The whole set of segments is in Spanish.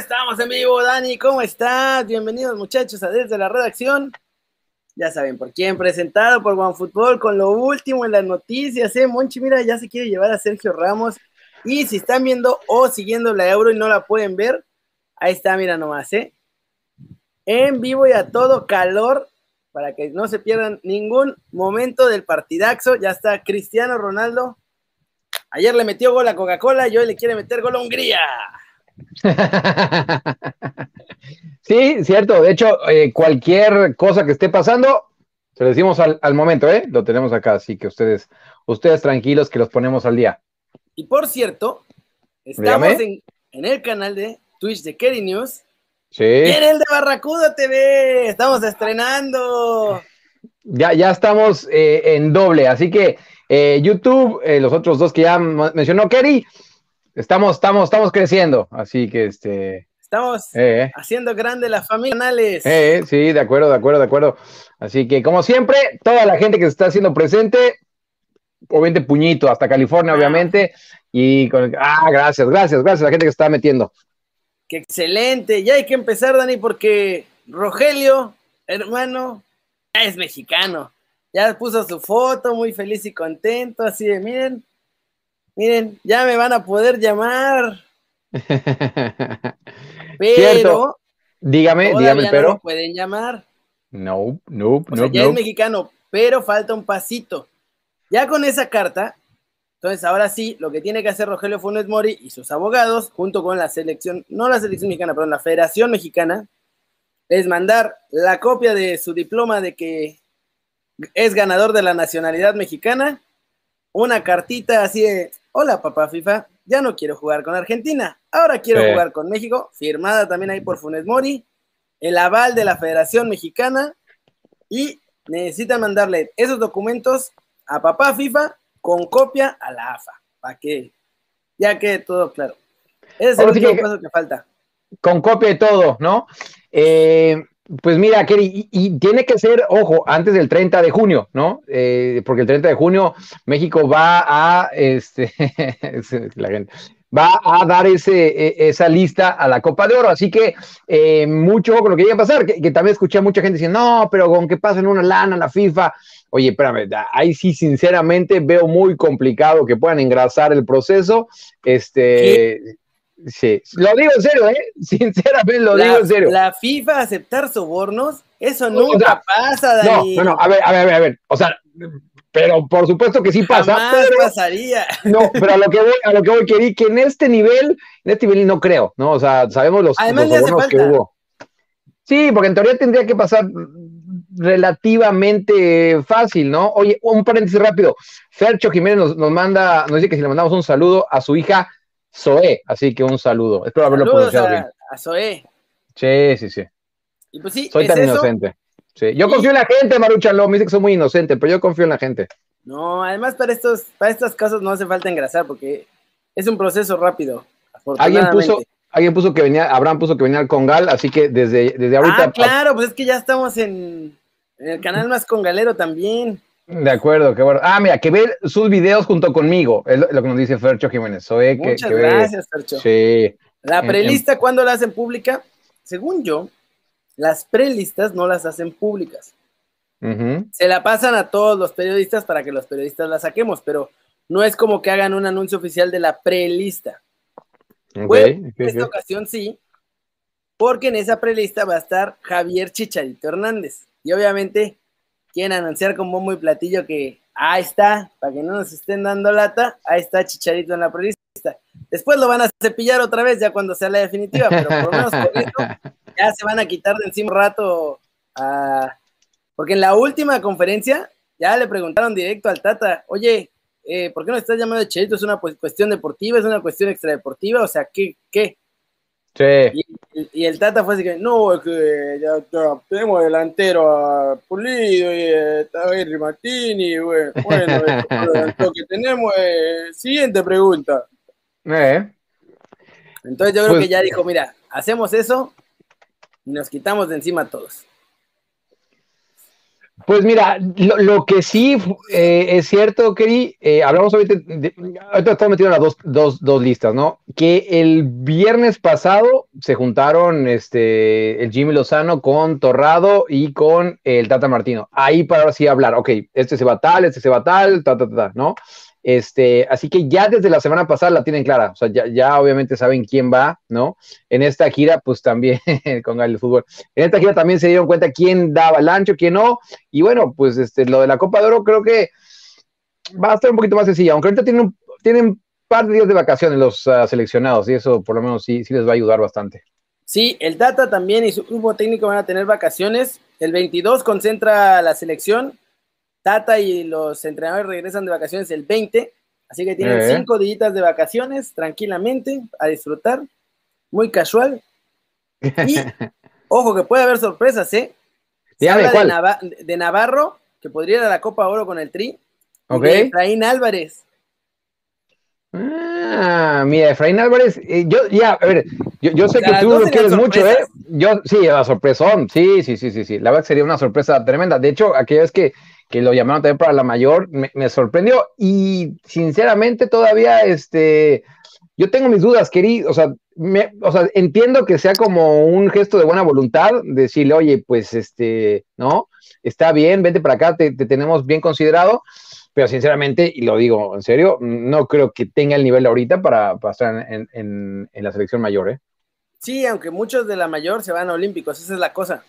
estamos en vivo, Dani? ¿Cómo estás? Bienvenidos muchachos a Desde la Redacción. Ya saben por quién, presentado por OneFootball con lo último en las noticias, ¿eh? Monchi, mira, ya se quiere llevar a Sergio Ramos. Y si están viendo o siguiendo la Euro y no la pueden ver, ahí está, mira nomás, ¿eh? En vivo y a todo calor, para que no se pierdan ningún momento del partidaxo. Ya está Cristiano Ronaldo. Ayer le metió gol a Coca-Cola y hoy le quiere meter gol a Hungría. sí, cierto. De hecho, eh, cualquier cosa que esté pasando, se lo decimos al, momento, ¿eh? Lo tenemos acá, así que ustedes, ustedes tranquilos que los ponemos al día. Y por cierto, estamos en, el canal de Twitch de Kerry News. Sí. Y en el de Barracuda TV. Estamos estrenando. Ya, ya estamos eh, en doble, así que eh, YouTube, los otros dos que ya mencionó Kerry, Estamos, estamos, estamos creciendo, así que este. Estamos eh, eh. haciendo grande la familia canales. Eh, sí, de acuerdo, de acuerdo, de acuerdo. Así que, como siempre, toda la gente que se está haciendo presente, obviamente puñito, hasta California, ah. obviamente. Y con, ah, gracias, gracias, gracias a la gente que se está metiendo. Qué excelente. Ya hay que empezar, Dani, porque Rogelio, hermano, ya es mexicano. Ya puso su foto, muy feliz y contento, así de miren, Miren, ya me van a poder llamar. pero. Dígame, dígame, pero. No pueden llamar. No, no, no. ya es mexicano, pero falta un pasito. Ya con esa carta, entonces ahora sí, lo que tiene que hacer Rogelio Funes Mori y sus abogados, junto con la selección, no la selección mexicana, perdón, la Federación Mexicana, es mandar la copia de su diploma de que es ganador de la nacionalidad mexicana, una cartita así de, hola papá FIFA, ya no quiero jugar con Argentina, ahora quiero jugar con México, firmada también ahí por Funes Mori, el aval de la Federación Mexicana y necesitan mandarle esos documentos a papá FIFA con copia a la AFA, para que ya quede todo claro. Ese es el último paso que falta. Con copia de todo, ¿no? Eh, pues mira, Kerry, y, tiene que ser, ojo, antes del 30 de junio, ¿no? Eh, porque el 30 de junio México va a, este, la gente, va a dar ese, e, esa lista a la Copa de Oro. Así que eh, mucho con lo que iba a pasar, que, también escuché a mucha gente diciendo, no, pero con que pasen una lana la FIFA. Oye, espérame, ahí sí, sinceramente, veo muy complicado que puedan engrasar el proceso. Este, Sí, lo digo en serio, ¿eh? Sinceramente lo digo en serio. La FIFA aceptar sobornos, eso nunca pasa, Dani. No, no, no, a ver, a ver, a ver, O sea, pero por supuesto que sí pasa. Jamás pasaría. No, pero a lo que voy, a lo que voy, querí que en este nivel, en este nivel no creo, ¿no? O sea, sabemos los, sobornos que hubo. Sí, porque en teoría tendría que pasar relativamente fácil, ¿no? Oye, un paréntesis rápido. Fercho Jiménez nos, nos manda, nos dice que si le mandamos un saludo a su hija Zoé, así que un saludo. Espero haberlo pronunciado a, bien. A Zoé. Sí, sí, sí. Y pues sí, soy tan inocente. Sí. Yo confío en la gente, Maruchan me dice que soy muy inocente, pero yo confío en la gente. No, además para estos, para estas cosas no hace falta engrasar porque es un proceso rápido. Alguien puso, alguien puso que venía, Abraham puso que venía al Congal, así que desde, desde ahorita. Ah, claro, pues es que ya estamos en, en el canal más congalero también. De acuerdo, qué bueno. Ah, mira, que ve sus videos junto conmigo, es lo, que nos dice Fercho Jiménez. Muchas gracias, Fercho. Sí. La prelista, ¿cuándo la hacen pública? Según yo, las prelistas no las hacen públicas. Se la pasan a todos los periodistas para que los periodistas la saquemos, pero no es como que hagan un anuncio oficial de la prelista. en esta ocasión sí, porque en esa prelista va a estar Javier Chicharito Hernández. Y obviamente quieren anunciar con bombo y platillo que ahí está, para que no nos estén dando lata, ahí está Chicharito en la prelista. Después lo van a cepillar otra vez ya cuando sea la definitiva, pero por lo menos ya se van a quitar de encima un rato Porque en la última conferencia ya le preguntaron directo al Tata, oye, eh, ¿por qué no estás llamando de Chicharito? ¿Es una cuestión deportiva? ¿Es una cuestión extradeportiva? O sea, ¿qué? qué? Sí. Y, el Tata fue así que, no, es que ya, tenemos delantero a Pulido y está Henry Martini, bueno, bueno lo que tenemos es... Siguiente pregunta. Eh. Entonces yo creo que pues ya dijo, mira, hacemos eso y nos quitamos de encima todos. Pues mira, lo, que sí eh, es cierto, Keri, eh, hablamos ahorita, de, ahorita estamos en las dos, dos, listas, ¿no? Que el viernes pasado se juntaron este, el Jimmy Lozano con Torrado y con el Tata Martino. Ahí para ahora sí hablar, ok, este se va tal, este se va tal, ta, ta, ta, ¿no? Este, así que ya desde la semana pasada la tienen clara, o sea, ya, obviamente saben quién va, ¿no? En esta gira, pues también con el fútbol. En esta gira también se dieron cuenta quién daba el ancho, quién no. Y bueno, pues este, lo de la Copa de Oro creo que va a estar un poquito más sencilla, aunque ahorita tienen un, tienen par de días de vacaciones los ah, seleccionados y eso por lo menos sí, sí les va a ayudar bastante. Sí, el Data también y su grupo técnico van a tener vacaciones. El 22 concentra la selección Tata y los entrenadores regresan de vacaciones el 20, así que tienen eh. cinco días de vacaciones tranquilamente a disfrutar, muy casual. Y ojo que puede haber sorpresas, ¿eh? de, Navarro, que podría ir a la Copa Oro con el Tri. Okay. Efraín Álvarez. Ah, mira, Efraín Álvarez, eh, yo ya, a ver, yo, sé que tú lo quieres mucho, ¿eh? Yo, sí, la sorpresón, sí, sí, sí, sí, sí, la verdad sería una sorpresa tremenda. De hecho, aquella vez que que lo llamaron también para la mayor, me, sorprendió y sinceramente todavía, este, yo tengo mis dudas, querido, o sea, o sea, entiendo que sea como un gesto de buena voluntad, decirle, oye, pues, este, ¿no? Está bien, vente para acá, te, tenemos bien considerado, pero sinceramente, y lo digo en serio, no creo que tenga el nivel ahorita para, pasar estar en, en, la selección mayor, ¿eh? Sí, aunque muchos de la mayor se van a Olímpicos, esa es la cosa.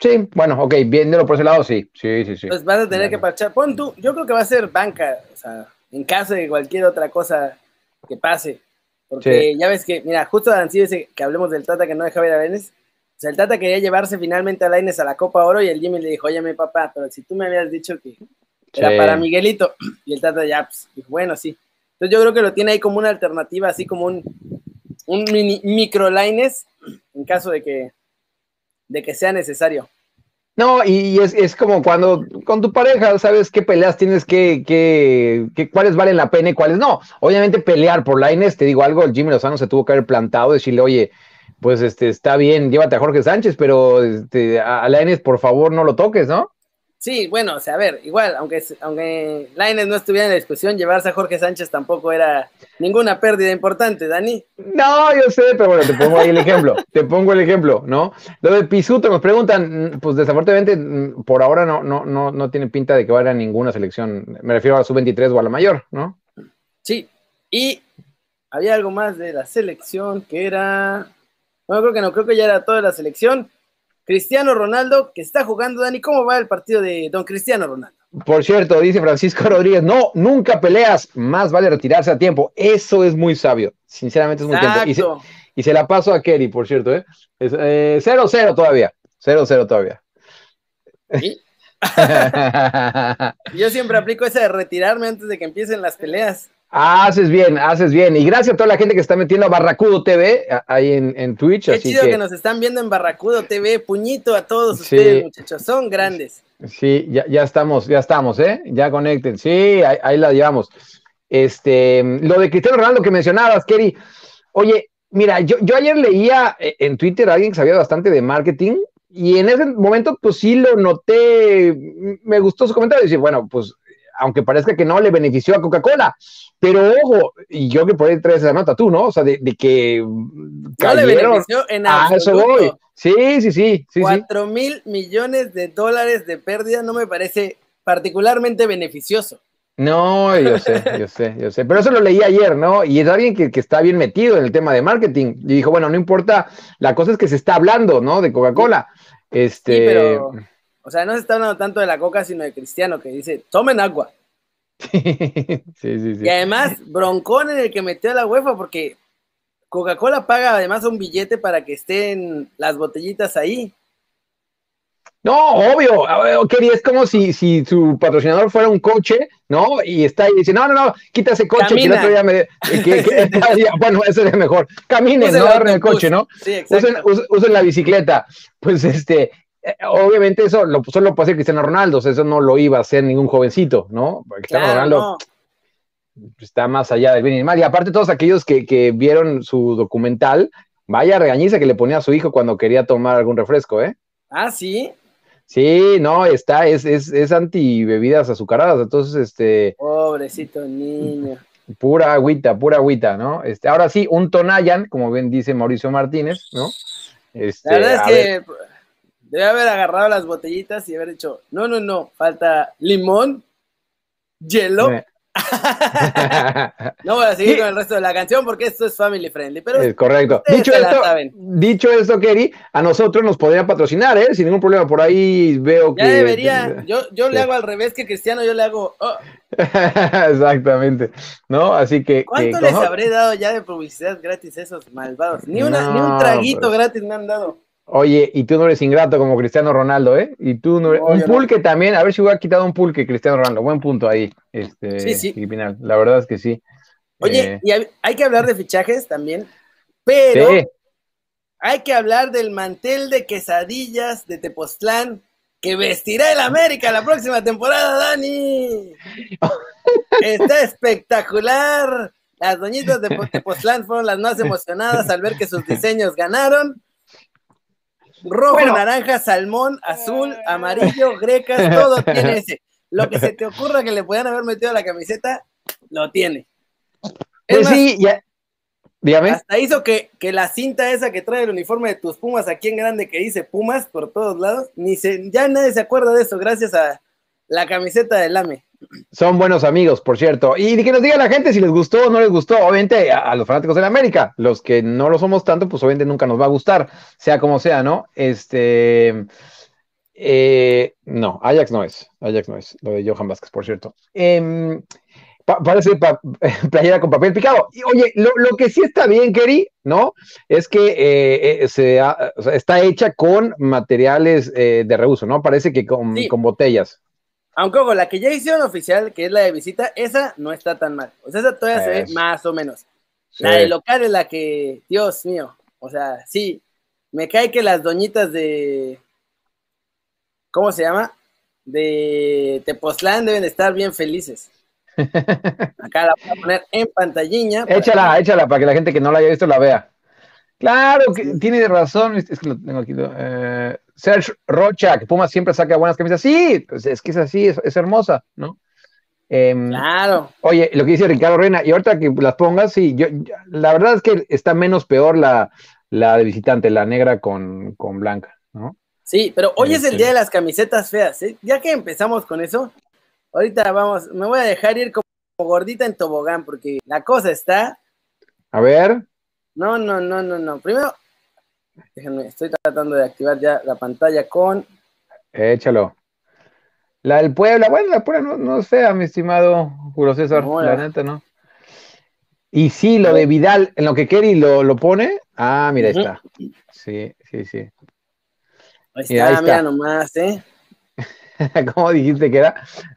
Sí, bueno, ok, viéndolo por ese lado, sí, sí, sí, sí. Pues vas a tener que parchar. Pon tú, yo creo que va a ser banca, o sea, en caso de cualquier otra cosa que pase. Porque ya ves que, mira, justo Dancillo dice que hablemos del Tata que no deja ver a Laines. O sea, el Tata quería llevarse finalmente a Laines a la Copa Oro y el Jimmy le dijo, oye, mi papá, pero si tú me habías dicho que era para Miguelito. Y el Tata ya, pues, dijo, bueno, sí. Entonces yo creo que lo tiene ahí como una alternativa, así como un, un micro Laines, en caso de que, de que sea necesario. No, y es, como cuando con tu pareja sabes qué peleas tienes que, que, cuáles valen la pena y cuáles no. Obviamente pelear por Laines, te digo algo, el Jimmy Lozano se tuvo que haber plantado, decirle, oye, pues este está bien, llévate a Jorge Sánchez, pero este, a Laines por favor no lo toques, ¿no? Sí, bueno, o sea, a ver, igual, aunque, aunque no estuviera en la discusión, llevarse a Jorge Sánchez tampoco era ninguna pérdida importante, Dani. No, yo sé, pero bueno, te pongo ahí el ejemplo, te pongo el ejemplo, ¿no? Lo de Pisuto nos preguntan, pues desafortunadamente por ahora no, no, no, no tiene pinta de que vaya a ninguna selección, me refiero a la sub-23 o a la mayor, ¿no? Sí, y había algo más de la selección que era, no, creo que no, creo que ya era toda la selección. Cristiano Ronaldo, que está jugando, Dani, ¿cómo va el partido de don Cristiano Ronaldo? Por cierto, dice Francisco Rodríguez, no, nunca peleas, más vale retirarse a tiempo. Eso es muy sabio, sinceramente es muy tiempo. Y se, la paso a Kerry, por cierto, ¿eh? 0-0 eh, todavía, 0-0 todavía. Yo siempre aplico esa de retirarme antes de que empiecen las peleas. Haces bien, haces bien. Y gracias a toda la gente que está metiendo a Barracudo TV ahí en, en Twitch. Qué chido que... nos están viendo en Barracudo TV. Puñito a todos ustedes, muchachos. Son grandes. Sí, ya, ya estamos, ya estamos, ¿eh? Ya conecten. Sí, ahí, la llevamos. Este, lo de Cristiano Ronaldo que mencionabas, Kerry. Oye, mira, yo, yo ayer leía eh, en Twitter a alguien que sabía bastante de marketing y en ese momento, pues sí lo noté, me gustó su comentario. Dice, bueno, pues aunque parezca que no le benefició a Coca-Cola, pero ojo, y yo que por ahí traes esa nota tú, ¿no? O sea, de, que no le benefició en absoluto. eso voy. Sí, sí, sí. sí Cuatro mil millones de dólares de pérdida no me parece particularmente beneficioso. No, yo sé, yo sé, yo sé. Pero eso lo leí ayer, ¿no? Y es alguien que, que, está bien metido en el tema de marketing. Y dijo, bueno, no importa, la cosa es que se está hablando, ¿no? De Coca-Cola. Este... Sí, pero, o sea, no se está hablando tanto de la Coca, sino de Cristiano, que dice, tomen agua. sí, sí, sí. Y además, broncón en el que metió a la UEFA, porque Coca-Cola paga además un billete para que estén las botellitas ahí. No, obvio, es como si, si su patrocinador fuera un coche, ¿no? Y está ahí y dice, no, no, no, quita ese coche que el otro día me... bueno, eso es mejor. Caminen, no agarren el coche, ¿no? Sí, usen, usen, la bicicleta. Pues este, obviamente eso lo, solo puede hacer Cristiano Ronaldo, eso no lo iba a hacer ningún jovencito, ¿no? Cristiano Ronaldo está más allá del bien y del mal. Y aparte todos aquellos que, vieron su documental, vaya regañiza que le ponía a su hijo cuando quería tomar algún refresco, ¿eh? Ah, sí. Sí, no, está, es, es, es anti bebidas azucaradas, entonces, este. Pobrecito niño. Pura agüita, pura agüita, ¿no? Este, ahora sí, un Tonayan, como bien dice Mauricio Martínez, ¿no? Este, la verdad es que debe haber agarrado las botellitas y haber dicho, no, no, no, falta limón, hielo. no voy a seguir con el resto de la canción porque esto es family friendly. Pero es correcto. Dicho esto, dicho esto, Kerry, a nosotros nos podría patrocinar, ¿eh? Sin ningún problema. Por ahí veo que. Ya debería. Yo, yo le hago al revés que Cristiano, yo le hago. Oh. Exactamente. ¿No? Así que. ¿Cuánto les habré dado ya de publicidad gratis a esos malvados? Ni, una, ni un traguito pues. gratis me han dado. Oye, y tú no eres ingrato como Cristiano Ronaldo, ¿eh? Y tú no eres... un pulque también, a ver si hubiera quitado un pulque Cristiano Ronaldo. Buen punto ahí, este, sí, sí. La verdad es que sí. Oye, eh, y hay que hablar de fichajes también, pero hay que hablar del mantel de quesadillas de Tepoztlán que vestirá el América la próxima temporada, Dani. Está espectacular. Las doñitas de Tepoztlán fueron las más emocionadas al ver que sus diseños ganaron Rojo, naranja, salmón, azul, amarillo, grecas, todo tiene ese. Lo que se te ocurra que le puedan haber metido a la camiseta, lo tiene. Pues sí, ya. Dígame. Hasta hizo que, que, la cinta esa que trae el uniforme de tus Pumas aquí en grande que dice Pumas por todos lados, ni se, ya nadie se acuerda de eso gracias a la camiseta del AME. Son buenos amigos, por cierto. Y que nos diga la gente si les gustó o no les gustó. Obviamente, a, los fanáticos de la América, los que no lo somos tanto, pues obviamente nunca nos va a gustar, sea como sea, ¿no? Este. Eh, no, Ajax no es. Ajax no es. Lo de Johan Vázquez, por cierto. Em, parece playera con papel picado. Y oye, lo, que sí está bien, Kerry, ¿no? Es que eh, eh, se está hecha con materiales de reuso, ¿no? Parece que con, con botellas. Aunque ojo, la que ya hicieron oficial, que es la de visita, esa no está tan mal. O sea, esa todavía se ve más o menos. La de local es la que, Dios mío, o sea, sí, me cae que las doñitas de, ¿cómo se llama? De Tepoztlán deben estar bien felices. Acá la voy a poner en pantallina. Échala, échala para que la gente que no la haya visto la vea. Claro, que tiene razón. Es que lo tengo aquí. Eh, Serge Rocha, que Puma siempre saca buenas camisas. Sí, pues es que es así, es, hermosa, ¿no? Em, claro. Oye, lo que dice Ricardo Reina, y ahorita que las pongas, sí, yo, la verdad es que está menos peor la, la de visitante, la negra con, blanca, ¿no? Sí, pero hoy es el este. día de las camisetas feas, ¿eh? Ya que empezamos con eso, ahorita vamos, me voy a dejar ir como gordita en tobogán, porque la cosa está. A ver. No, no, no, no, no. Primero, Déjenme, estoy tratando de activar ya la pantalla con. Échalo. La del Puebla, bueno, la Puebla no, no sea, mi estimado Julio César, la... neta, ¿no? Y sí, lo de Vidal, en lo que Kerry lo, lo pone. Ah, mira, ahí está. Sí, sí, sí. Ahí está, mira, nomás, ¿eh? ¿Cómo dijiste que era?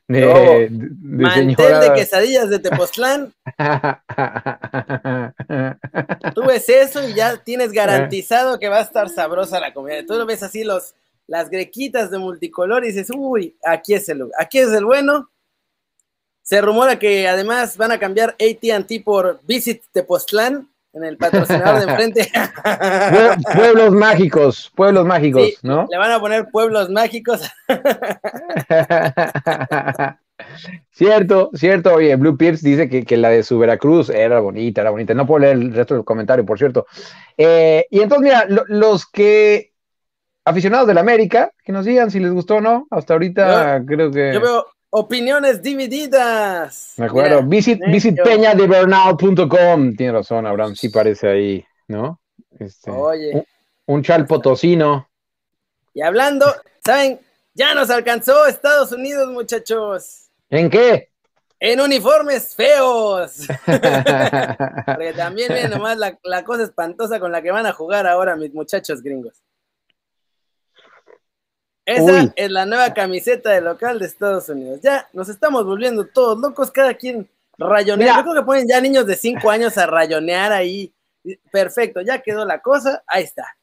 De, mantel de quesadillas de Tepoztlán. Tú ves eso y ya tienes garantizado que va a estar sabrosa la comida. Tú lo ves así los, las grequitas de multicolor y dices, uy, aquí es el aquí es el bueno. Se rumora que además van a cambiar AT&T por Visit Tepoztlán en el patrocinador de enfrente. pueblos mágicos, pueblos mágicos, ¿no? Le van a poner pueblos mágicos. cierto, cierto. Oye, Blue Pierce dice que, la de su Veracruz era bonita, era bonita. No puedo leer el resto del comentario, por cierto. Eh, y entonces, mira, los que aficionados del América, que nos digan si les gustó o no. Hasta ahorita creo que. Yo veo Opiniones divididas. Me acuerdo. visit, visit Tiene razón, Abraham. Sí parece ahí, ¿no? Este, Oye. Un, chal potosino. Y hablando, ¿saben? Ya nos alcanzó Estados Unidos, muchachos. ¿En qué? En uniformes feos. Porque también viene nomás la, la cosa espantosa con la que van a jugar ahora mis muchachos gringos. Esa es la nueva camiseta de local de Estados Unidos. Ya nos estamos volviendo todos locos, cada quien rayonear. Yo creo que ponen ya niños de 5 años a rayonear ahí. Perfecto, ya quedó la cosa, ahí está.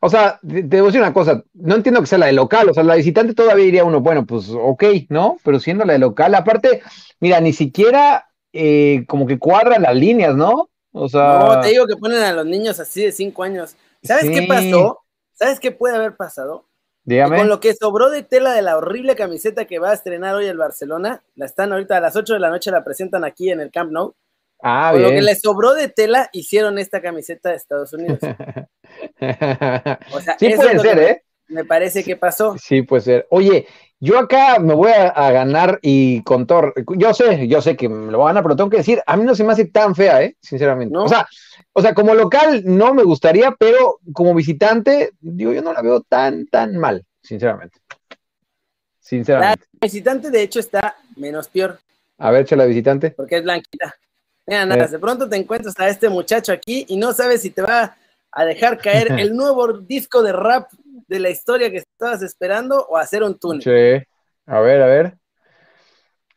O sea, te, voy a decir una cosa, no entiendo que sea la de local, o sea, la visitante todavía diría uno, bueno, pues ok, ¿no? Pero siendo la de local, aparte, mira, ni siquiera eh, como que cuadran las líneas, ¿no? O sea... No, te digo que ponen a los niños así de 5 años. ¿Sabes qué pasó? ¿Sabes qué puede haber pasado? Dígame. Con lo que sobró de tela de la horrible camiseta que va a estrenar hoy el Barcelona, la están ahorita a las 8 de la noche, la presentan aquí en el Camp Nou. Ah, Con bien. lo que le sobró de tela, hicieron esta camiseta de Estados Unidos. O sea, sí puede ser, ¿eh? Me parece que pasó. Sí puede ser. Oye, yo acá me voy a, a ganar y con Thor, yo sé, yo sé que me lo voy a ganar, pero tengo que decir, a mí no se me hace tan fea, ¿eh? Sinceramente. ¿No? O sea, o sea, como local no me gustaría, pero como visitante, digo, yo no la veo tan, tan mal, sinceramente. Sinceramente. visitante, de hecho, está menos peor, A ver, la visitante. porque es blanquita. Mira, nada, Eh. de pronto te encuentras a este muchacho aquí y no sabes si te va a dejar caer el nuevo disco de rap de la historia que estabas esperando o hacer un túnel. Sí. A ver, a ver.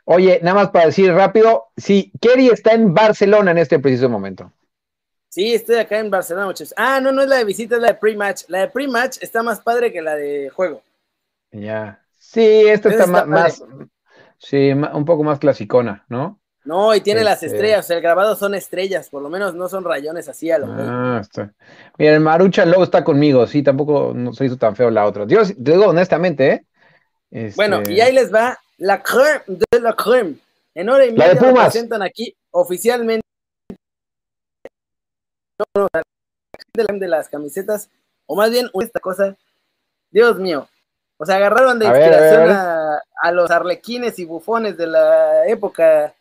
Oye, nada más para decir rápido, sí, Kerry está en Barcelona en este preciso momento. Sí, estoy acá en Barcelona, muchachos. Ah, no, no es la de visita, es la de pre-match. La de pre-match está más padre que la de juego. Ya. Sí, esta está, está ma- más, sí, un poco más clasicona, ¿no? No, y tiene las Este- estrellas, el grabado son estrellas, por lo menos no son rayones así a lo. Ah, está. Mira, el Marucha luego está conmigo, sí, tampoco no se hizo tan feo la otra. Sí- te digo honestamente, ¿eh? Este, Bueno, y ahí les va la creme de la creme. En hora y media lo presentan aquí oficialmente de las camisetas, o más bien esta cosa, Dios mío. O sea, agarraron de A ver, inspiración a ver. a, a los arlequines y bufones de la época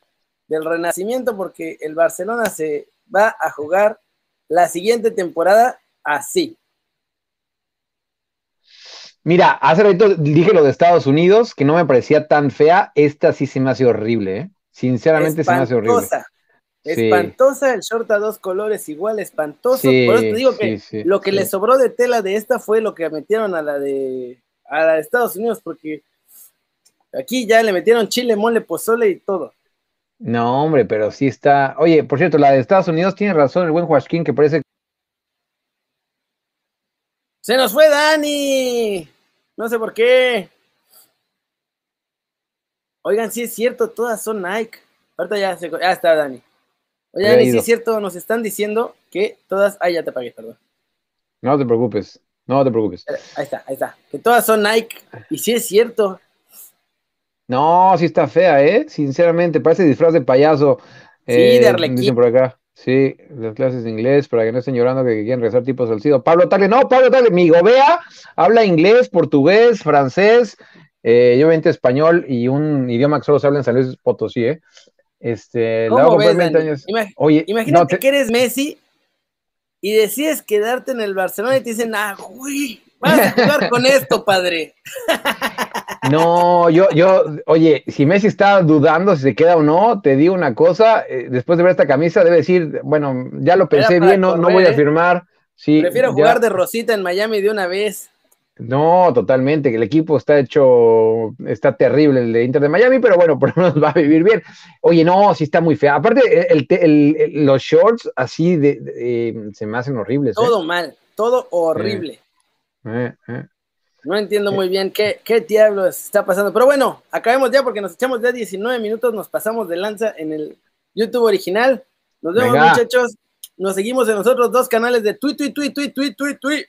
del Renacimiento, porque el Barcelona se va a jugar la siguiente temporada así. Mira, hace ratito dije lo de Estados Unidos, que no me parecía tan fea. Esta sí se me hace horrible, ¿eh? Sinceramente se me hace horrible. Espantosa. Sí. Espantosa el short a dos colores, igual espantoso. Sí, Por eso te digo que sí, lo que le sobró de tela de esta fue lo que metieron a la de a la de Estados Unidos, porque aquí ya le metieron chile, mole, pozole y todo. No, hombre, pero sí está. Oye, por cierto, la de Estados Unidos tiene razón, el buen Joaquín, que parece. ¡Se nos fue Dani! No sé por qué. Oigan, sí es cierto, todas son Nike. Ahorita ya, se, ya está Dani. Oye, Dani, sí es cierto, nos están diciendo que todas. Ah, ya te pagué, perdón. No te preocupes, no te preocupes. Ahí está, ahí está. Que todas son Nike. Y sí es cierto. No, sí está fea, ¿eh? Sinceramente, parece disfraz de payaso. Sí, Eh, de arlequín. Dicen por acá. Sí, las clases de inglés para que no estén llorando que quieren rezar tipo Salcido. Pablo Tagle, no, Pablo Tagle, mi gobea habla inglés, portugués, francés, eh, yo obviamente español y un idioma que solo se habla en San Luis Potosí, ¿eh? Este, ¿Cómo ves, por 20 Dani? años. Oye, Imagínate no, te- que eres Messi y decides quedarte en el Barcelona y te dicen, ah, güey, vas a jugar con esto, padre. No, yo, yo, oye, si Messi está dudando si se queda o no, te digo una cosa, eh, después de ver esta camisa debe decir, bueno, ya lo pensé bien, no, no voy a ¿eh? firmar. Sí, Prefiero ya- jugar de Rosita en Miami de una vez. No, totalmente, que el equipo está hecho, está terrible el de Inter de Miami, pero bueno, por lo menos va a vivir bien. Oye, no, sí está muy fea. Aparte, el, te- el- el- los shorts así de, de- eh, se me hacen horribles. ¿eh? Todo mal, todo horrible. Eh, eh. No entiendo muy bien qué, qué diablos está pasando. Pero bueno, acabemos ya porque nos echamos ya 19 minutos, nos pasamos de lanza en el YouTube original. Nos vemos, Venga. muchachos. Nos seguimos en los otros dos canales de tweet, tweet, tweet, tweet, tweet.